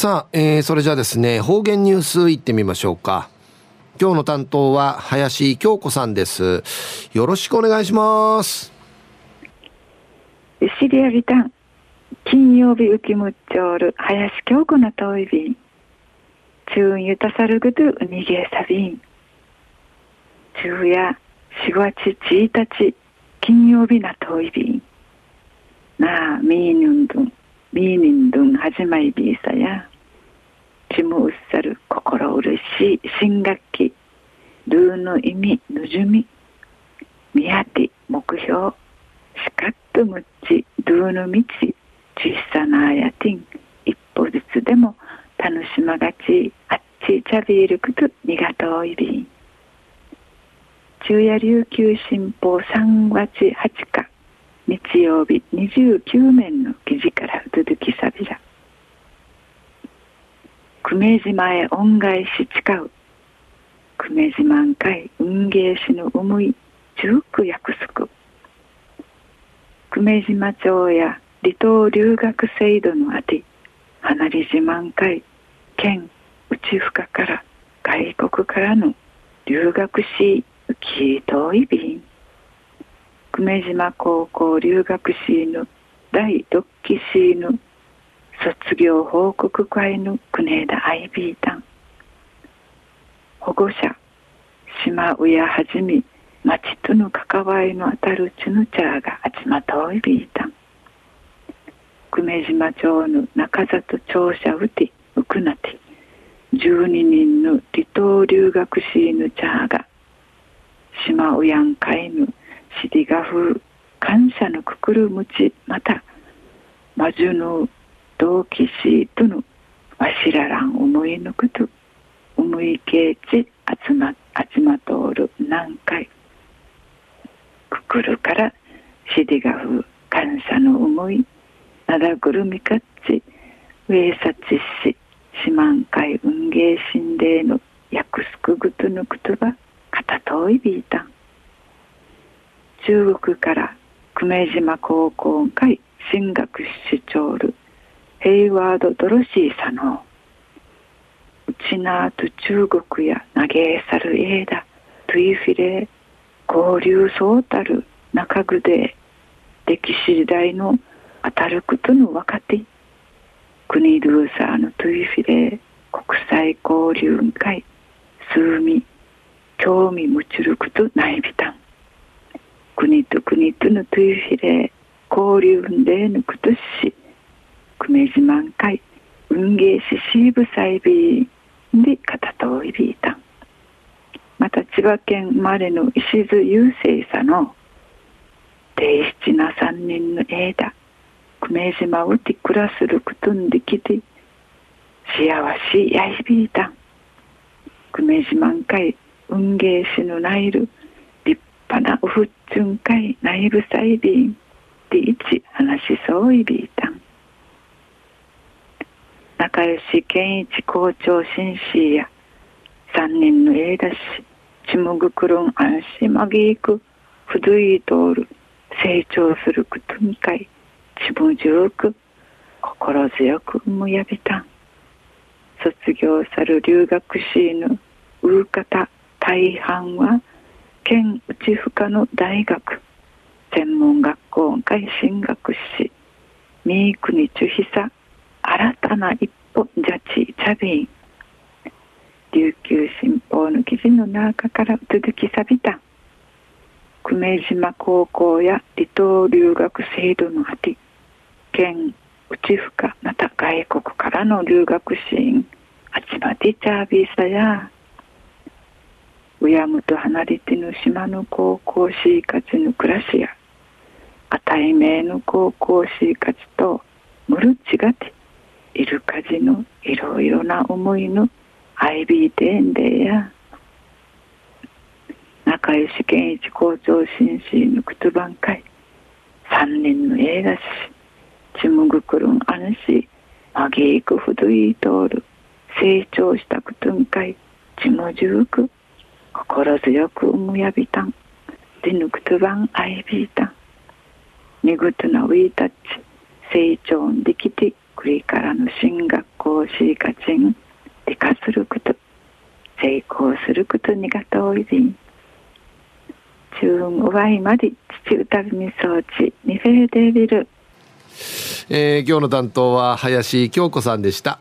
さあ、えー、それじゃあですね、方言ニュースいってみましょうか。今日の担当は林京子さんです。よろしくお願いします。シリアビタン、金曜日浮きむっちょる林京子の遠い便。中ゆたさるぐとにげさびん。昼夜4月1日金曜日な遠い便。なあ、みーぬんどん、みーにんどん始まいびいさや。ちむうっさる心うるしい新学期。ルーの意味、ぬじゅみ。みやて目標。しかっとむっち、ルーの道。小さなあやてん。一歩ずつでも楽しまがち、あっちちゃびるくとにがといびん。昼夜琉球新報3月8日日曜日29面の記事から続きさびら久米島へ恩返し誓う。久米島ん会運芸師の思い十九約束。久米島町や離島留学制度のあて離れ島ん会県内深から外国からの留学しき遠い便。久米島高校留学シーヌ第6期シーヌ卒業報告会の国枝アイビータン保護者島親はじめ町との関わりのあたるチヌチャーが集まといビータン久米島町の中里庁舎うてうくなて12人の離島留学シーヌチャーが島うやんかいぬしりがふ感謝のくくるむちまた魔女の同期しとのわしららん思いぬくと思いけち集ま集まとおる何回くくるからしりがふ感謝の思いなだぐるみかっち上さちし四万回運芸神霊の訳すくぐとぬくとば片遠いビータン。中国から久米島高校会進学しちょるヘイワード・ドロシーサノウチナーと中国や投げ去るエーダトゥイフィレ交流そうたる中具で歴史時代の当たることの若手国ルーサーのトゥイフィレ国際交流会数味興味むちるくとないびたん。国と国とのトゥイフィレ交流んでぬくとし久米島んかい運芸しシーブサイビーで片といびいた。また千葉県生まれの石津雄生さの定七な三人の枝久米島をて暮らすることんできて幸しやいびいた。ん久米島んかい運芸師のなおふっちゅんかい内部サイビンで一話しそういびいたん。仲良し健一校長紳士や三人のえだしちむぐくるん安心まぎいくふどい通る成長するくとみかいちむじゅうく心強くむやびたん。卒業さる留学しぬううかた大半は県内深の大学専門学校外進学し三国中久新たな一歩ジャチチャビン琉球新報の記事の中から続きさびた久米島高校や離島留学制度のあて県内深また外国からの留学シーンあちまちチャービーサや親むと離れての島の高校生活の暮らしやあたいめの高校生活とむるちがているかじのいろいろな思いのアイビーテンデや仲良し健一校長紳士のくとばんかい三人の映画しちむぐくるんあんしまげいくふどい通る成長したくとんかいちもじゅうく心強くむやびたん。でぬくとばんあいびいたん。にぐとなウィータッチ成長できてくりからの進学校しいかちん。理解すること成功することにが遠いり中うわいまで父歌びみ装置にフェーデービル。えー、今日の担当は林京子さんでした。